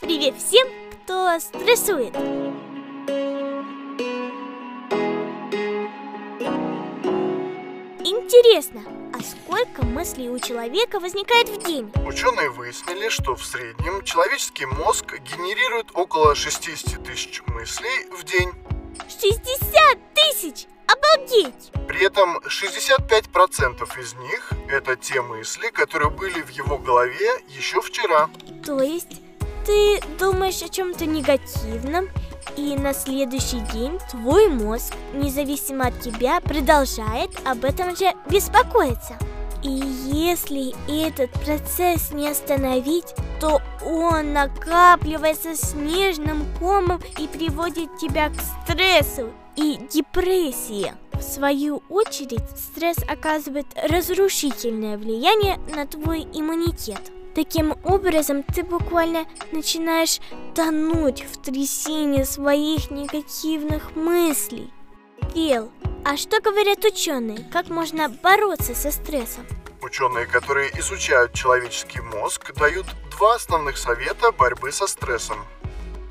Привет всем, кто стрессует! Интересно, а сколько мыслей у человека возникает в день? Ученые выяснили, что в среднем человеческий мозг генерирует около 60 тысяч мыслей в день. 60 тысяч! Обалдеть! При этом 65% из них – это те мысли, которые были в его голове еще вчера. То есть ты думаешь о чем-то негативном, и на следующий день твой мозг, независимо от тебя, продолжает об этом же беспокоиться. И если этот процесс не остановить, то он накапливается снежным комом и приводит тебя к стрессу и депрессии. В свою очередь, стресс оказывает разрушительное влияние на твой иммунитет. Таким образом, ты буквально начинаешь тонуть в трясине своих негативных мыслей. Фил, а что говорят ученые? Как можно бороться со стрессом? Ученые, которые изучают человеческий мозг, дают два основных совета борьбы со стрессом.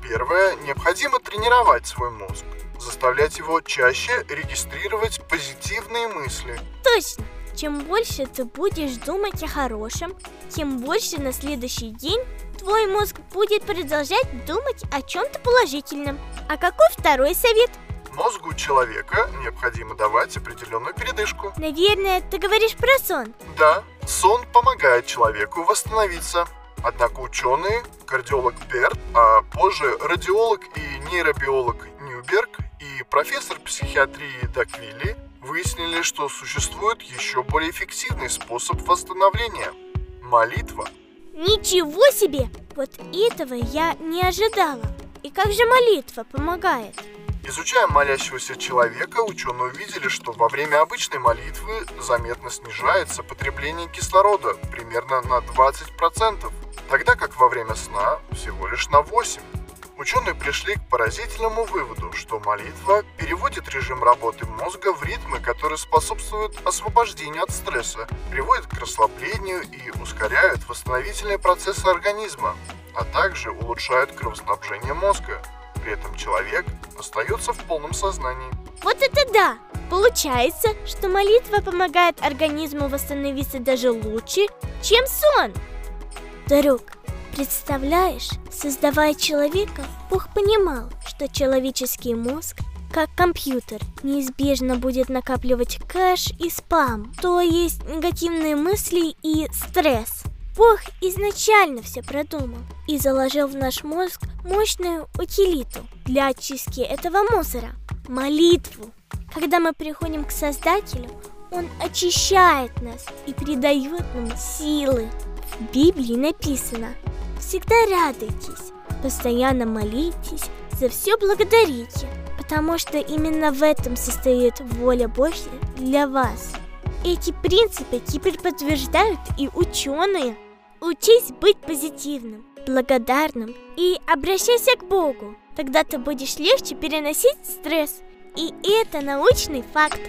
Первое. Необходимо тренировать свой мозг, заставлять его чаще регистрировать позитивные мысли. Точно! Чем больше ты будешь думать о хорошем, тем больше на следующий день твой мозг будет продолжать думать о чем-то положительном. А какой второй совет? Мозгу человека необходимо давать определенную передышку. Наверное, ты говоришь про сон. Да, сон помогает человеку восстановиться. Однако ученые, кардиолог Берт, а позже радиолог и нейробиолог Ньюберг и профессор психиатрии Даквилли выяснили, что существует еще более эффективный способ восстановления – молитва. Ничего себе! Вот этого я не ожидала. И как же молитва помогает? Изучая молящегося человека, ученые увидели, что во время обычной молитвы заметно снижается потребление кислорода примерно на 20%, тогда как во время сна всего лишь на 8%. Ученые пришли к поразительному выводу, что молитва переводит режим работы мозга в ритмы, которые способствуют освобождению от стресса, приводят к расслаблению и ускоряют восстановительные процессы организма, а также улучшают кровоснабжение мозга. При этом человек остается в полном сознании. Вот это да! Получается, что молитва помогает организму восстановиться даже лучше, чем сон. Друг, Представляешь, создавая человека, Бог понимал, что человеческий мозг, как компьютер, неизбежно будет накапливать кэш и спам, то есть негативные мысли и стресс. Бог изначально все продумал и заложил в наш мозг мощную утилиту для очистки этого мусора – молитву. Когда мы приходим к Создателю, Он очищает нас и придает нам силы. В Библии написано – Всегда радуйтесь, постоянно молитесь, за все благодарите, потому что именно в этом состоит воля Божья для вас. Эти принципы теперь подтверждают и ученые. Учись быть позитивным, благодарным и обращайся к Богу. Тогда ты будешь легче переносить стресс. И это научный факт.